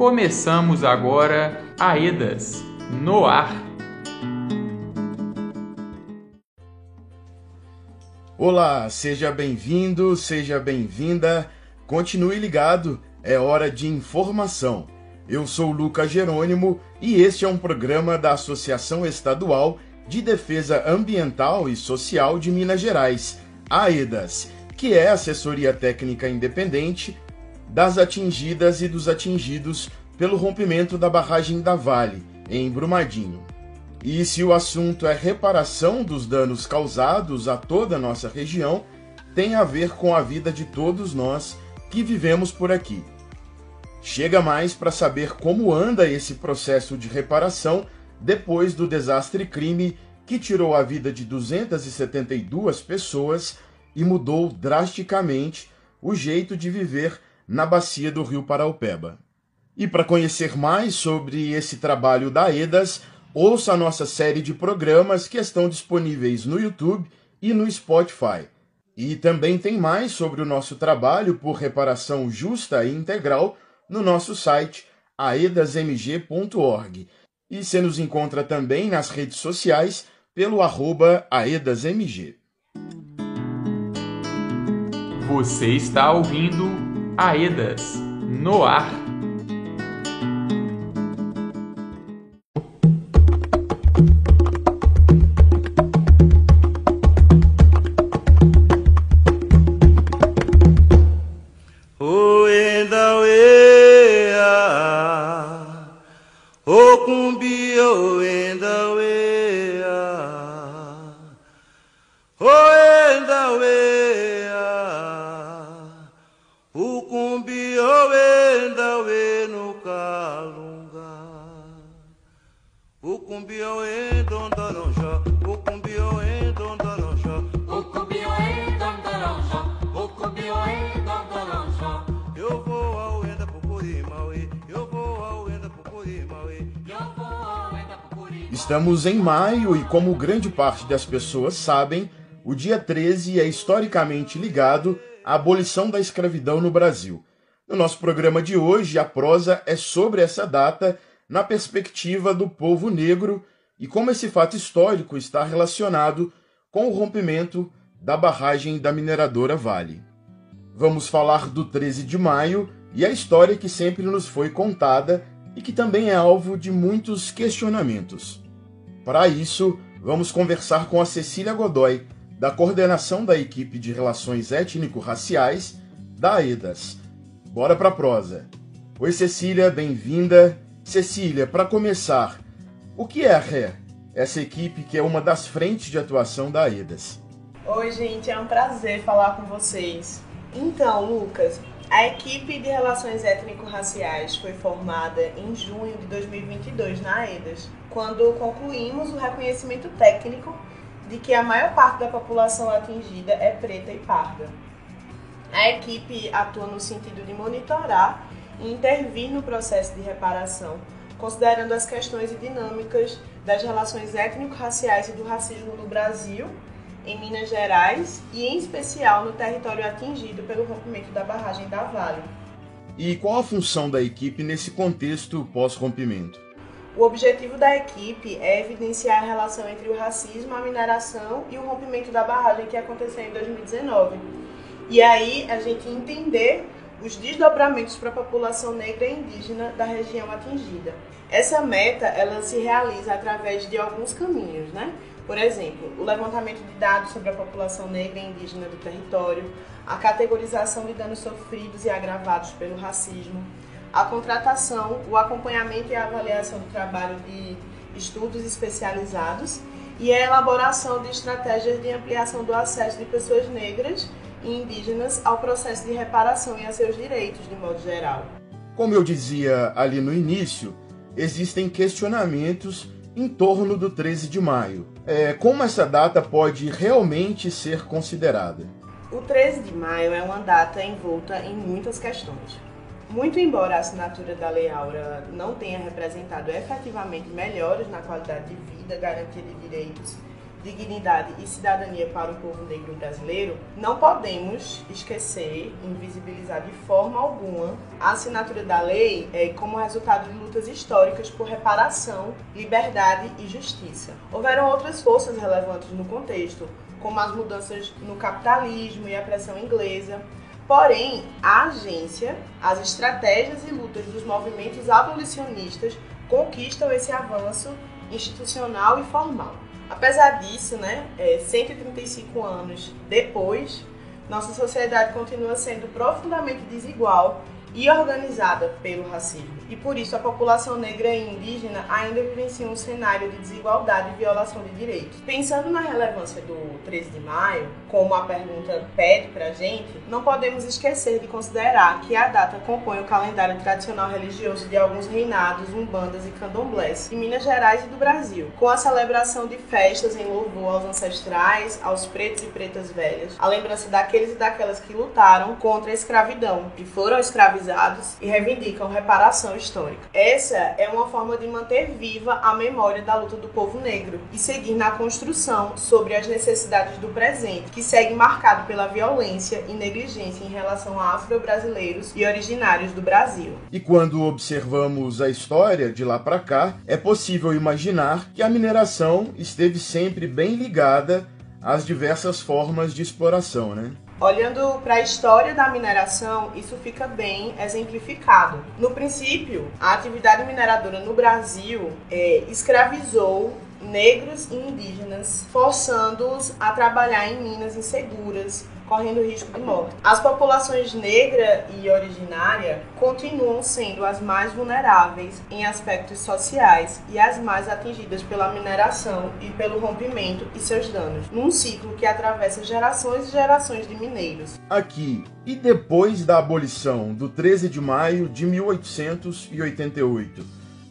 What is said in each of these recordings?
Começamos agora Aedas no ar. Olá, seja bem-vindo, seja bem-vinda. Continue ligado, é hora de informação. Eu sou Lucas Jerônimo e este é um programa da Associação Estadual de Defesa Ambiental e Social de Minas Gerais, AEDAS, que é assessoria técnica independente das atingidas e dos atingidos pelo rompimento da barragem da Vale, em Brumadinho. E se o assunto é reparação dos danos causados a toda a nossa região, tem a ver com a vida de todos nós que vivemos por aqui. Chega mais para saber como anda esse processo de reparação depois do desastre crime que tirou a vida de 272 pessoas e mudou drasticamente o jeito de viver na bacia do Rio Paraupeba. E para conhecer mais sobre esse trabalho da EDAS, ouça a nossa série de programas que estão disponíveis no YouTube e no Spotify. E também tem mais sobre o nosso trabalho por reparação justa e integral no nosso site aedasmg.org. E você nos encontra também nas redes sociais pelo arroba aedasmg. Você está ouvindo Aedas no ar. Estamos em maio e, como grande parte das pessoas sabem, o dia 13 é historicamente ligado à abolição da escravidão no Brasil. No nosso programa de hoje, a prosa é sobre essa data na perspectiva do povo negro e como esse fato histórico está relacionado com o rompimento da barragem da mineradora Vale. Vamos falar do 13 de maio e a história que sempre nos foi contada e que também é alvo de muitos questionamentos. Para isso, vamos conversar com a Cecília Godoy, da coordenação da equipe de Relações Étnico-Raciais da AEDAS. Bora para a prosa. Oi, Cecília, bem-vinda. Cecília, para começar, o que é a RÉ? Essa equipe que é uma das frentes de atuação da AEDAS. Oi, gente, é um prazer falar com vocês. Então, Lucas, a equipe de Relações Étnico-Raciais foi formada em junho de 2022 na AEDAS quando concluímos o reconhecimento técnico de que a maior parte da população atingida é preta e parda. A equipe atua no sentido de monitorar e intervir no processo de reparação, considerando as questões e dinâmicas das relações étnico-raciais e do racismo no Brasil, em Minas Gerais e, em especial, no território atingido pelo rompimento da barragem da Vale. E qual a função da equipe nesse contexto pós-rompimento? O objetivo da equipe é evidenciar a relação entre o racismo, a mineração e o rompimento da barragem que aconteceu em 2019. E aí a gente entender os desdobramentos para a população negra e indígena da região atingida. Essa meta ela se realiza através de alguns caminhos, né? Por exemplo, o levantamento de dados sobre a população negra e indígena do território, a categorização de danos sofridos e agravados pelo racismo, a contratação, o acompanhamento e a avaliação do trabalho de estudos especializados e a elaboração de estratégias de ampliação do acesso de pessoas negras e indígenas ao processo de reparação e a seus direitos, de modo geral. Como eu dizia ali no início, existem questionamentos em torno do 13 de maio. É, como essa data pode realmente ser considerada? O 13 de maio é uma data envolta em muitas questões. Muito embora a assinatura da Lei Áurea não tenha representado efetivamente melhores na qualidade de vida, garantia de direitos dignidade e cidadania para o povo negro brasileiro, não podemos esquecer, invisibilizar de forma alguma a assinatura da lei é, como resultado de lutas históricas por reparação, liberdade e justiça. Houveram outras forças relevantes no contexto, como as mudanças no capitalismo e a pressão inglesa, Porém, a agência, as estratégias e lutas dos movimentos abolicionistas conquistam esse avanço institucional e formal. Apesar disso, né, é, 135 anos depois, nossa sociedade continua sendo profundamente desigual e organizada pelo racismo. E por isso a população negra e indígena ainda vivencia um cenário de desigualdade e violação de direitos. Pensando na relevância do 13 de maio, como a pergunta pede pra gente, não podemos esquecer de considerar que a data compõe o calendário tradicional religioso de alguns reinados, umbandas e candomblés de Minas Gerais e do Brasil, com a celebração de festas em louvor aos ancestrais, aos pretos e pretas velhas, a lembrança daqueles e daquelas que lutaram contra a escravidão e foram escravizados e reivindicam reparação histórica. Essa é uma forma de manter viva a memória da luta do povo negro e seguir na construção sobre as necessidades do presente, que segue marcado pela violência e negligência em relação a afro-brasileiros e originários do Brasil. E quando observamos a história de lá para cá, é possível imaginar que a mineração esteve sempre bem ligada às diversas formas de exploração, né? Olhando para a história da mineração, isso fica bem exemplificado. No princípio, a atividade mineradora no Brasil é, escravizou negros e indígenas, forçando-os a trabalhar em minas inseguras, correndo risco de morte. As populações negra e originária continuam sendo as mais vulneráveis em aspectos sociais e as mais atingidas pela mineração e pelo rompimento e seus danos, num ciclo que atravessa gerações e gerações de mineiros. Aqui, e depois da abolição do 13 de maio de 1888,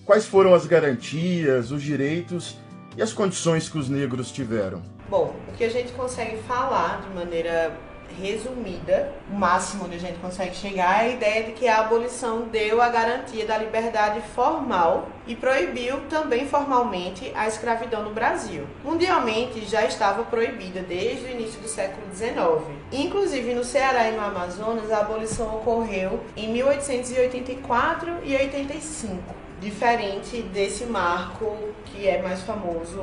quais foram as garantias, os direitos e as condições que os negros tiveram? Bom, o que a gente consegue falar de maneira resumida, o máximo onde a gente consegue chegar é a ideia de que a abolição deu a garantia da liberdade formal e proibiu também formalmente a escravidão no Brasil. Mundialmente já estava proibida desde o início do século XIX. Inclusive no Ceará e no Amazonas, a abolição ocorreu em 1884 e 85 diferente desse marco que é mais famoso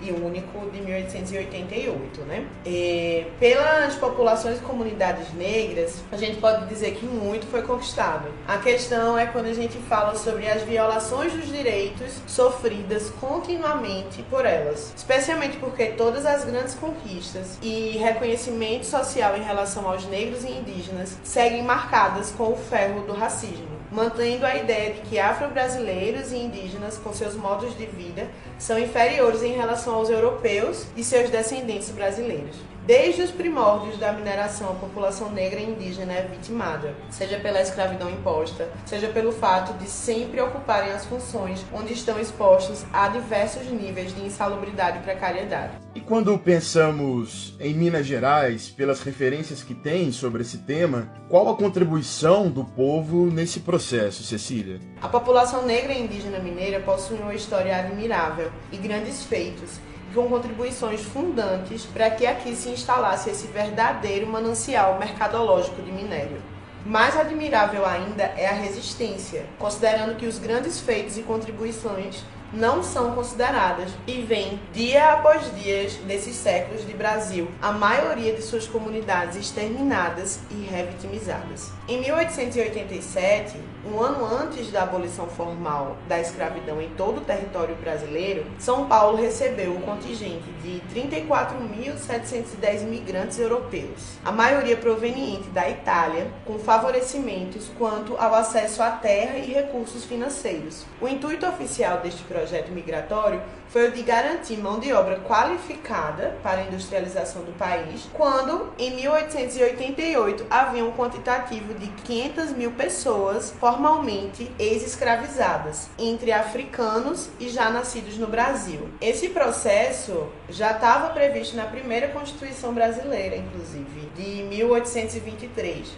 e único de 1888, né? E pelas populações e comunidades negras, a gente pode dizer que muito foi conquistado. A questão é quando a gente fala sobre as violações dos direitos sofridas continuamente por elas, especialmente porque todas as grandes conquistas e reconhecimento social em relação aos negros e indígenas seguem marcadas com o ferro do racismo mantendo a ideia de que afro-brasileiros e indígenas, com seus modos de vida, são inferiores em relação aos europeus e seus descendentes brasileiros. Desde os primórdios da mineração, a população negra e indígena é vitimada, seja pela escravidão imposta, seja pelo fato de sempre ocuparem as funções onde estão expostos a diversos níveis de insalubridade e precariedade. E quando pensamos em Minas Gerais, pelas referências que tem sobre esse tema, qual a contribuição do povo nesse processo, Cecília? A população negra e indígena mineira possui uma história admirável e grandes feitos com contribuições fundantes para que aqui se instalasse esse verdadeiro manancial mercadológico de minério. Mais admirável ainda é a resistência, considerando que os grandes feitos e contribuições não são consideradas e vem dia após dia desses séculos de Brasil, a maioria de suas comunidades exterminadas e revitimizadas. Em 1887, um ano antes da abolição formal da escravidão em todo o território brasileiro, São Paulo recebeu o contingente de 34.710 imigrantes europeus, a maioria proveniente da Itália, com favorecimentos quanto ao acesso à terra e recursos financeiros. O intuito oficial deste projeto migratório foi o de garantir mão de obra qualificada para a industrialização do país, quando, em 1888, havia um quantitativo de 500 mil pessoas formalmente ex-escravizadas, entre africanos e já nascidos no Brasil. Esse processo já estava previsto na primeira Constituição brasileira, inclusive, de 1823.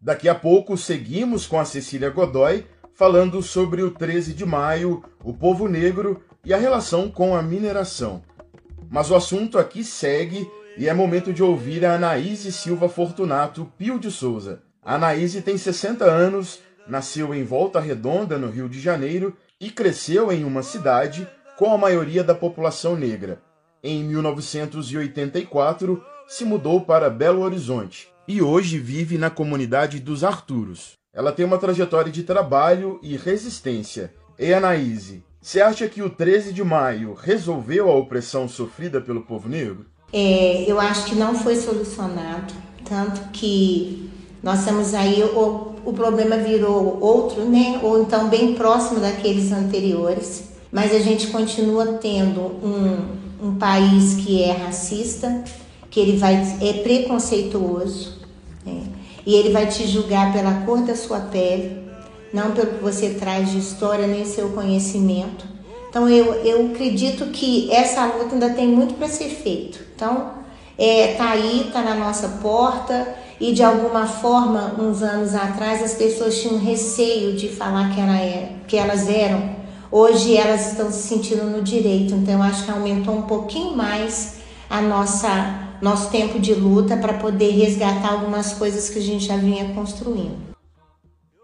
Daqui a pouco seguimos com a Cecília Godoy falando sobre o 13 de maio, o povo negro e a relação com a mineração. Mas o assunto aqui segue e é momento de ouvir a Anaíse Silva Fortunato Pio de Souza. A Anaíse tem 60 anos, nasceu em Volta Redonda, no Rio de Janeiro, e cresceu em uma cidade com a maioria da população negra. Em 1984, se mudou para Belo Horizonte e hoje vive na comunidade dos Arturos. Ela tem uma trajetória de trabalho e resistência. E Anaíse, você acha que o 13 de maio resolveu a opressão sofrida pelo povo negro? É, eu acho que não foi solucionado, tanto que nós temos aí o, o problema virou outro, né? Ou então bem próximo daqueles anteriores. Mas a gente continua tendo um, um país que é racista, que ele vai é preconceituoso, né? e ele vai te julgar pela cor da sua pele, não pelo que você traz de história nem seu conhecimento. Então eu, eu acredito que essa luta ainda tem muito para ser feito. Então é, tá aí, tá na nossa porta e de alguma forma, uns anos atrás, as pessoas tinham receio de falar que, era, é, que elas eram. Hoje elas estão se sentindo no direito, então eu acho que aumentou um pouquinho mais a nossa nosso tempo de luta para poder resgatar algumas coisas que a gente já vinha construindo.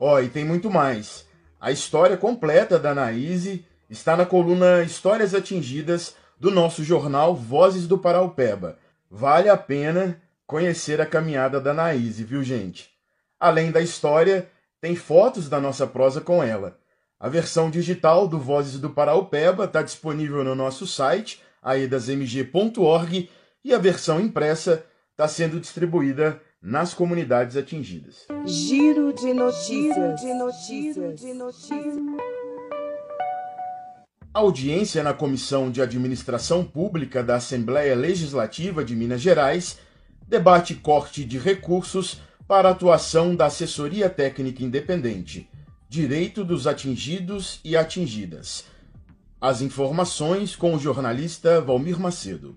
Ó, e tem muito mais. A história completa da Anaíse está na coluna Histórias Atingidas do nosso jornal Vozes do Paraupeba. Vale a pena conhecer a caminhada da Anaíse, viu, gente? Além da história, tem fotos da nossa prosa com ela. A versão digital do Vozes do Paraupeba está disponível no nosso site, aedasmg.org, e a versão impressa está sendo distribuída nas comunidades atingidas. Giro de notícias. Giro de notícias. De notícias. A audiência na Comissão de Administração Pública da Assembleia Legislativa de Minas Gerais debate corte de recursos para a atuação da Assessoria Técnica Independente, direito dos atingidos e atingidas. As informações com o jornalista Valmir Macedo.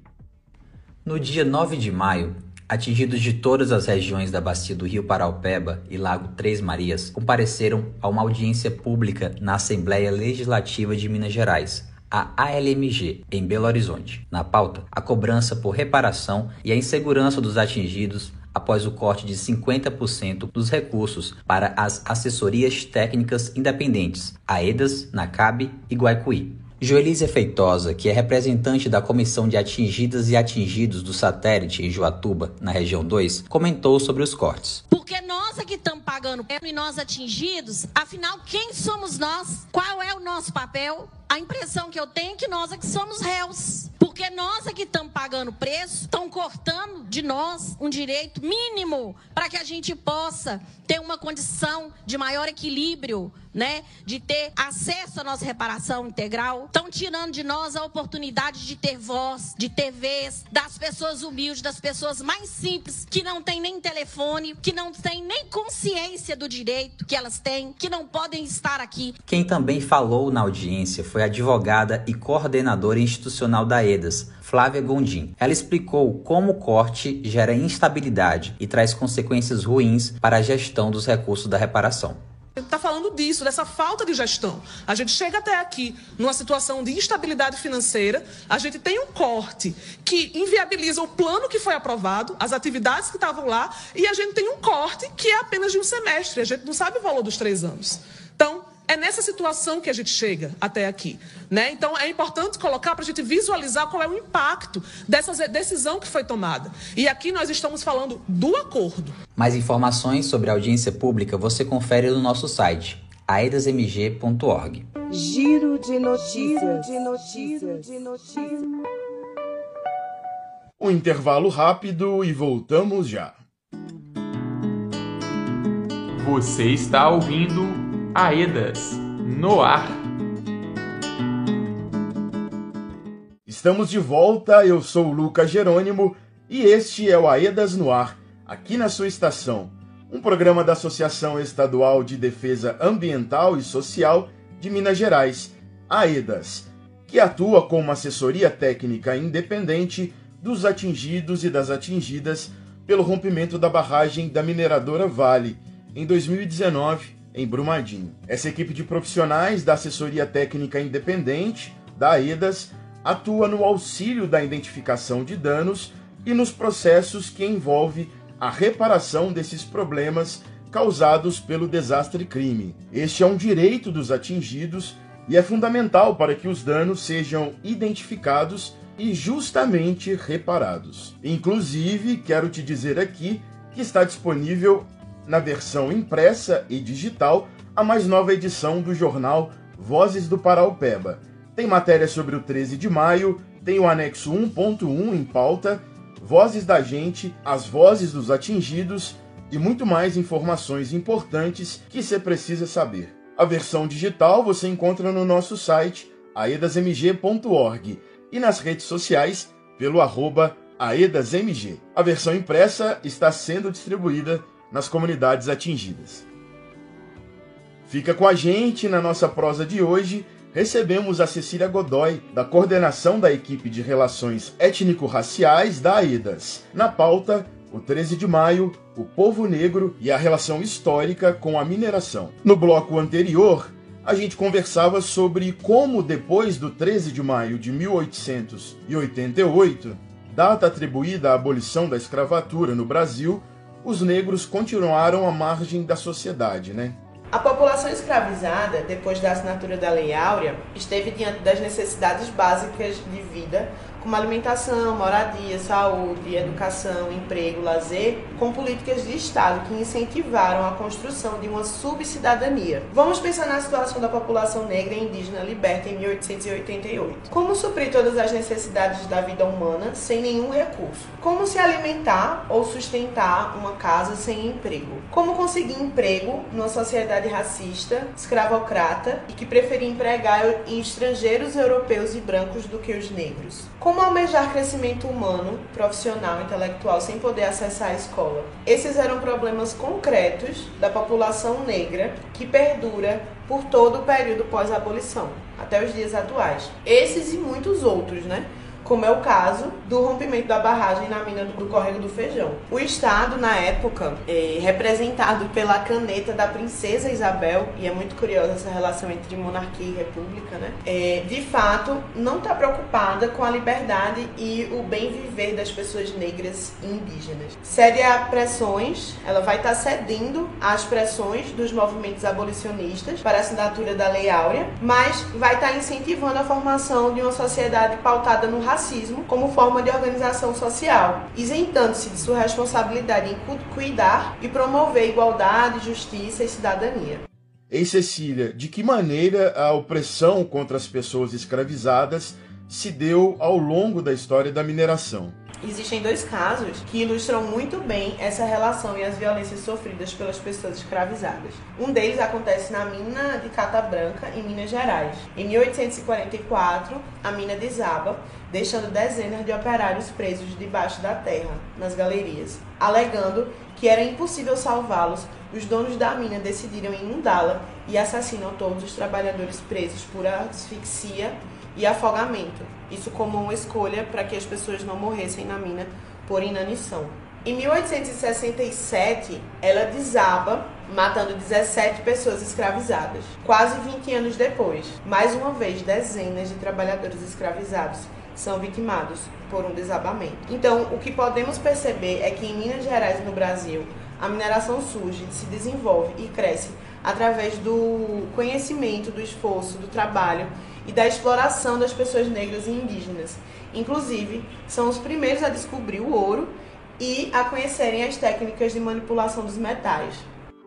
No dia 9 de maio, atingidos de todas as regiões da bacia do Rio Paraupeba e Lago Três Marias compareceram a uma audiência pública na Assembleia Legislativa de Minas Gerais, a ALMG, em Belo Horizonte. Na pauta, a cobrança por reparação e a insegurança dos atingidos após o corte de 50% dos recursos para as assessorias técnicas independentes, AEDAS, NACAB e Guaicuí. Joelísia Feitosa, que é representante da Comissão de Atingidas e Atingidos do Satélite em Juatuba, na região 2, comentou sobre os cortes. Porque nós aqui estamos pagando e nós atingidos, afinal, quem somos nós? Qual é o nosso papel? A impressão que eu tenho é que nós aqui somos réus. Porque nós aqui estamos pagando preço, estão cortando de nós um direito mínimo para que a gente possa ter uma condição de maior equilíbrio né, de ter acesso à nossa reparação integral, estão tirando de nós a oportunidade de ter voz, de ter vez, das pessoas humildes, das pessoas mais simples, que não têm nem telefone, que não têm nem consciência do direito que elas têm, que não podem estar aqui. Quem também falou na audiência foi a advogada e coordenadora institucional da EDAS, Flávia Gondim. Ela explicou como o corte gera instabilidade e traz consequências ruins para a gestão dos recursos da reparação está falando disso, dessa falta de gestão. A gente chega até aqui numa situação de instabilidade financeira, a gente tem um corte que inviabiliza o plano que foi aprovado, as atividades que estavam lá, e a gente tem um corte que é apenas de um semestre, a gente não sabe o valor dos três anos. Então, é nessa situação que a gente chega até aqui. Né? Então, é importante colocar para a gente visualizar qual é o impacto dessa decisão que foi tomada. E aqui nós estamos falando do acordo. Mais informações sobre a audiência pública você confere no nosso site aedasmg.org. Giro de notícias. Giro de notícias. De notícias. Um intervalo rápido e voltamos já. Você está ouvindo Aedas no ar. Estamos de volta, eu sou o Lucas Jerônimo e este é o Aedas no ar, aqui na sua estação, um programa da Associação Estadual de Defesa Ambiental e Social de Minas Gerais, AEDAS, que atua como assessoria técnica independente dos atingidos e das atingidas pelo rompimento da barragem da mineradora Vale em 2019 em Brumadinho. Essa equipe de profissionais da assessoria técnica independente, da AEDAS, atua no auxílio da identificação de danos e nos processos que envolve a reparação desses problemas causados pelo desastre crime. Este é um direito dos atingidos e é fundamental para que os danos sejam identificados e justamente reparados. Inclusive, quero te dizer aqui que está disponível na versão impressa e digital a mais nova edição do jornal Vozes do Paraupeba. Tem matéria sobre o 13 de maio, tem o anexo 1.1 em pauta, vozes da gente, as vozes dos atingidos e muito mais informações importantes que você precisa saber. A versão digital você encontra no nosso site aedasmg.org e nas redes sociais pelo arroba aedasmg. A versão impressa está sendo distribuída nas comunidades atingidas. Fica com a gente na nossa prosa de hoje. Recebemos a Cecília Godoy, da coordenação da equipe de relações étnico-raciais da AEDAS. Na pauta, o 13 de maio, o povo negro e a relação histórica com a mineração. No bloco anterior, a gente conversava sobre como, depois do 13 de maio de 1888, data atribuída à abolição da escravatura no Brasil, os negros continuaram à margem da sociedade, né? A população escravizada, depois da assinatura da Lei Áurea, esteve diante das necessidades básicas de vida como alimentação, moradia, saúde, educação, emprego, lazer, com políticas de Estado que incentivaram a construção de uma subcidadania. Vamos pensar na situação da população negra e indígena liberta em 1888. Como suprir todas as necessidades da vida humana sem nenhum recurso? Como se alimentar ou sustentar uma casa sem emprego? Como conseguir emprego numa sociedade racista, escravocrata e que preferia empregar estrangeiros europeus e brancos do que os negros? Como como almejar crescimento humano, profissional, intelectual sem poder acessar a escola? Esses eram problemas concretos da população negra que perdura por todo o período pós-abolição, até os dias atuais. Esses e muitos outros, né? Como é o caso do rompimento da barragem na mina do Córrego do Feijão. O Estado, na época, é, representado pela caneta da princesa Isabel, e é muito curiosa essa relação entre monarquia e república, né? É, de fato, não está preocupada com a liberdade e o bem viver das pessoas negras e indígenas. Cede a pressões, ela vai estar tá cedendo às pressões dos movimentos abolicionistas para a assinatura da Lei Áurea, mas vai estar tá incentivando a formação de uma sociedade pautada no racismo racismo como forma de organização social, isentando-se de sua responsabilidade em cuidar e promover igualdade, justiça e cidadania. Ei, Cecília, de que maneira a opressão contra as pessoas escravizadas se deu ao longo da história da mineração? Existem dois casos que ilustram muito bem essa relação e as violências sofridas pelas pessoas escravizadas. Um deles acontece na mina de Cata Branca, em Minas Gerais. Em 1844, a mina desaba, deixando dezenas de operários presos debaixo da terra, nas galerias. Alegando que era impossível salvá-los, os donos da mina decidiram inundá-la e assassinam todos os trabalhadores presos por asfixia e afogamento. Isso como uma escolha para que as pessoas não morressem na mina por inanição. Em 1867, ela desaba, matando 17 pessoas escravizadas. Quase 20 anos depois, mais uma vez, dezenas de trabalhadores escravizados são vitimados por um desabamento. Então, o que podemos perceber é que em Minas Gerais e no Brasil, a mineração surge, se desenvolve e cresce através do conhecimento, do esforço, do trabalho e da exploração das pessoas negras e indígenas. Inclusive, são os primeiros a descobrir o ouro e a conhecerem as técnicas de manipulação dos metais.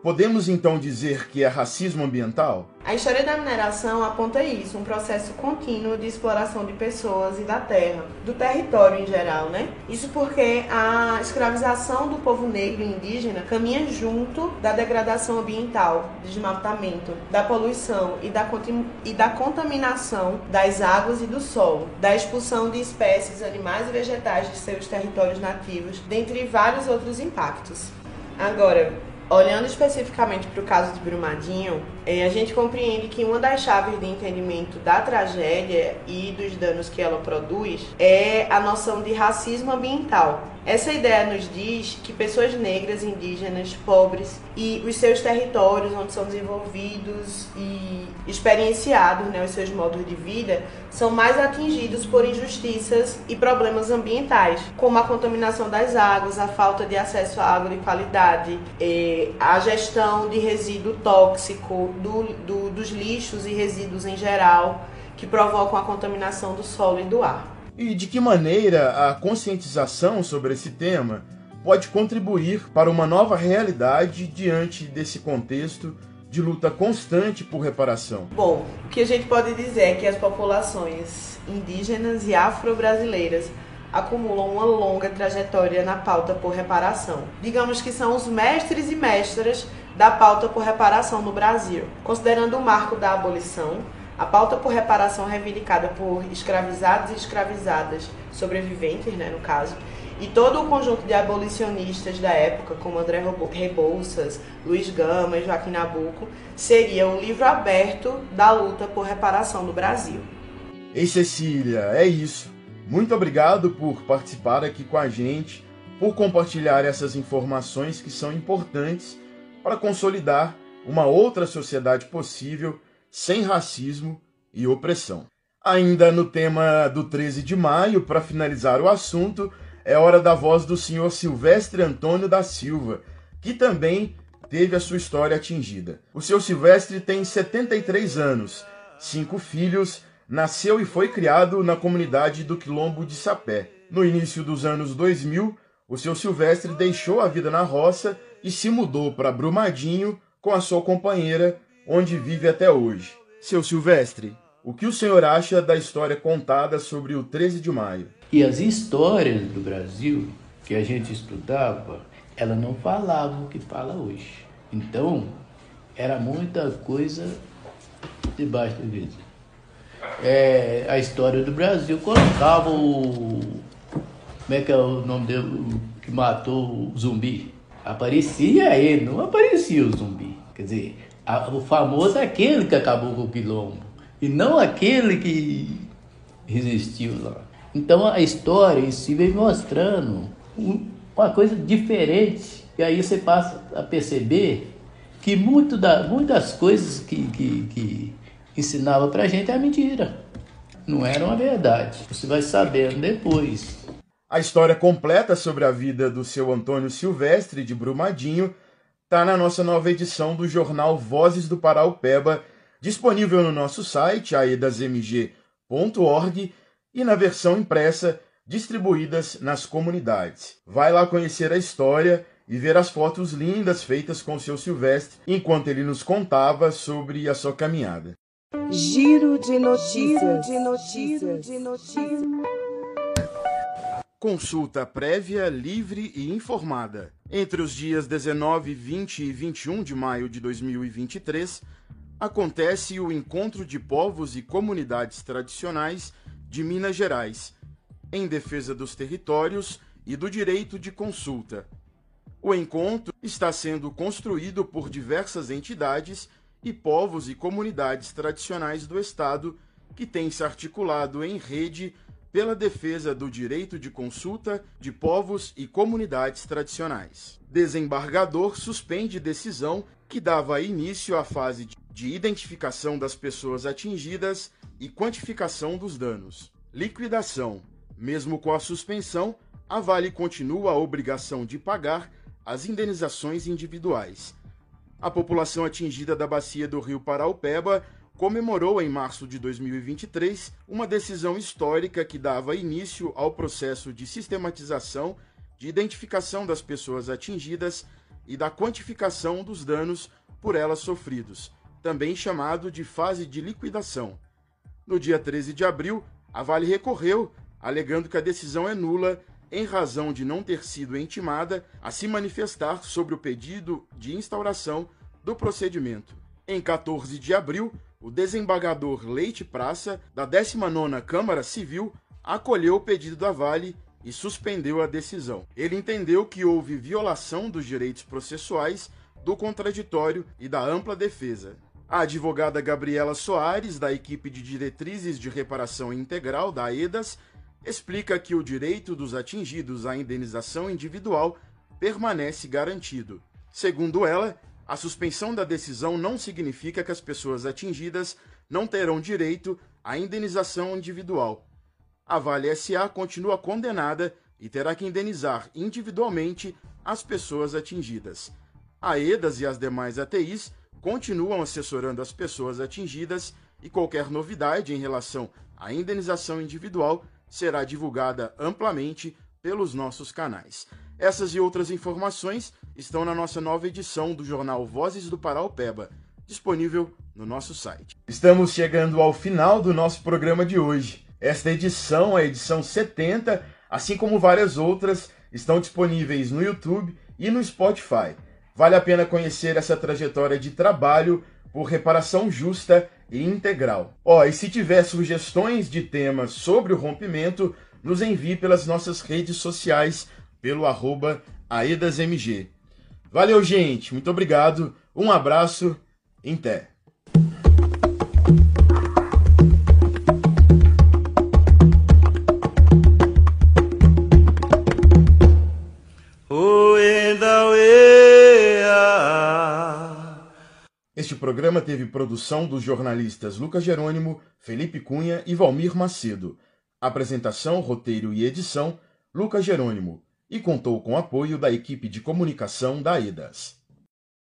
Podemos então dizer que é racismo ambiental? A história da mineração aponta isso, um processo contínuo de exploração de pessoas e da terra, do território em geral, né? Isso porque a escravização do povo negro e indígena caminha junto da degradação ambiental, desmatamento, da poluição e da, e da contaminação das águas e do solo, da expulsão de espécies animais e vegetais de seus territórios nativos, dentre vários outros impactos. Agora, Olhando especificamente para o caso de Brumadinho, É, a gente compreende que uma das chaves de entendimento da tragédia e dos danos que ela produz é a noção de racismo ambiental. Essa ideia nos diz que pessoas negras, indígenas, pobres e os seus territórios onde são desenvolvidos e experienciados, né, os seus modos de vida, são mais atingidos por injustiças e problemas ambientais, como a contaminação das águas, a falta de acesso à água de qualidade, eh, a gestão de resíduo tóxico, do, do, dos lixos e resíduos em geral, que provocam a contaminação do solo e do ar. E de que maneira a conscientização sobre esse tema pode contribuir para uma nova realidade diante desse contexto de luta constante por reparação? Bom, o que a gente pode dizer é que as populações indígenas e afro-brasileiras acumulam uma longa trajetória na pauta por reparação. Digamos que são os mestres e mestras da pauta por reparação no Brasil. Considerando o marco da abolição, a pauta por reparação reivindicada por escravizados e escravizadas sobreviventes, né, no caso, e todo o conjunto de abolicionistas da época, como André Rebouças, Luiz Gama e Joaquim Nabuco, seria o livro aberto da luta por reparação no Brasil. Ei, Cecília, é isso. Muito obrigado por participar aqui com a gente, por compartilhar essas informações que são importantes para consolidar uma outra sociedade possível sem racismo e opressão. Ainda no tema do 13 de maio, para finalizar o assunto, é hora da voz do senhor Silvestre Antônio da Silva, que também teve a sua história atingida. O seu Silvestre tem 73 anos, cinco filhos, nasceu e foi criado na comunidade do Quilombo de Sapé. No início dos anos 2000, o seu Silvestre deixou a vida na roça e se mudou para Brumadinho com a sua companheira onde vive até hoje. Seu Silvestre, o que o senhor acha da história contada sobre o 13 de maio? E as histórias do Brasil que a gente estudava, ela não falava o que fala hoje. Então, era muita coisa debaixo da mesa. É, a história do Brasil colocava o. Como é que é o nome dele que matou o zumbi? Aparecia ele, não aparecia o zumbi. Quer dizer, o famoso é aquele que acabou com o quilombo, e não aquele que resistiu lá. Então a história em si vem mostrando uma coisa diferente, e aí você passa a perceber que muito da, muitas coisas que, que, que ensinava pra gente é mentira. Não era uma verdade. Você vai sabendo depois. A história completa sobre a vida do seu Antônio Silvestre de Brumadinho está na nossa nova edição do jornal Vozes do Paraupeba, disponível no nosso site aedasmg.org e na versão impressa distribuídas nas comunidades. Vai lá conhecer a história e ver as fotos lindas feitas com o seu Silvestre enquanto ele nos contava sobre a sua caminhada. Giro de notícias. Giro de notícias. Giro de notícias. Consulta prévia, livre e informada. Entre os dias 19, 20 e 21 de maio de 2023, acontece o Encontro de Povos e Comunidades Tradicionais de Minas Gerais, em defesa dos territórios e do direito de consulta. O encontro está sendo construído por diversas entidades e povos e comunidades tradicionais do Estado que têm se articulado em rede pela defesa do direito de consulta de povos e comunidades tradicionais. Desembargador suspende decisão que dava início à fase de identificação das pessoas atingidas e quantificação dos danos. Liquidação. Mesmo com a suspensão, a Vale continua a obrigação de pagar as indenizações individuais. A população atingida da bacia do rio Paraupeba comemorou em março de 2023 uma decisão histórica que dava início ao processo de sistematização de identificação das pessoas atingidas e da quantificação dos danos por elas sofridos, também chamado de fase de liquidação. No dia 13 de abril, a Vale recorreu, alegando que a decisão é nula em razão de não ter sido intimada a se manifestar sobre o pedido de instauração do procedimento. Em 14 de abril, o desembargador Leite Praça, da 19ª Câmara Civil, acolheu o pedido da Vale e suspendeu a decisão. Ele entendeu que houve violação dos direitos processuais, do contraditório e da ampla defesa. A advogada Gabriela Soares, da equipe de diretrizes de reparação integral da AEDAS, explica que o direito dos atingidos à indenização individual permanece garantido. Segundo ela, a suspensão da decisão não significa que as pessoas atingidas não terão direito à indenização individual. A Vale SA continua condenada e terá que indenizar individualmente as pessoas atingidas. A EDAS e as demais ATIs continuam assessorando as pessoas atingidas e qualquer novidade em relação à indenização individual será divulgada amplamente pelos nossos canais. Essas e outras informações estão na nossa nova edição do jornal Vozes do Paraupeba, disponível no nosso site. Estamos chegando ao final do nosso programa de hoje. Esta edição, a edição 70, assim como várias outras, estão disponíveis no YouTube e no Spotify. Vale a pena conhecer essa trajetória de trabalho por reparação justa e integral. Ó, oh, e se tiver sugestões de temas sobre o rompimento, nos envie pelas nossas redes sociais, pelo arroba AEDASMG. Valeu, gente. Muito obrigado. Um abraço. Até. Este programa teve produção dos jornalistas Lucas Jerônimo, Felipe Cunha e Valmir Macedo. Apresentação, roteiro e edição, Lucas Jerônimo. E contou com apoio da equipe de comunicação da EDAS.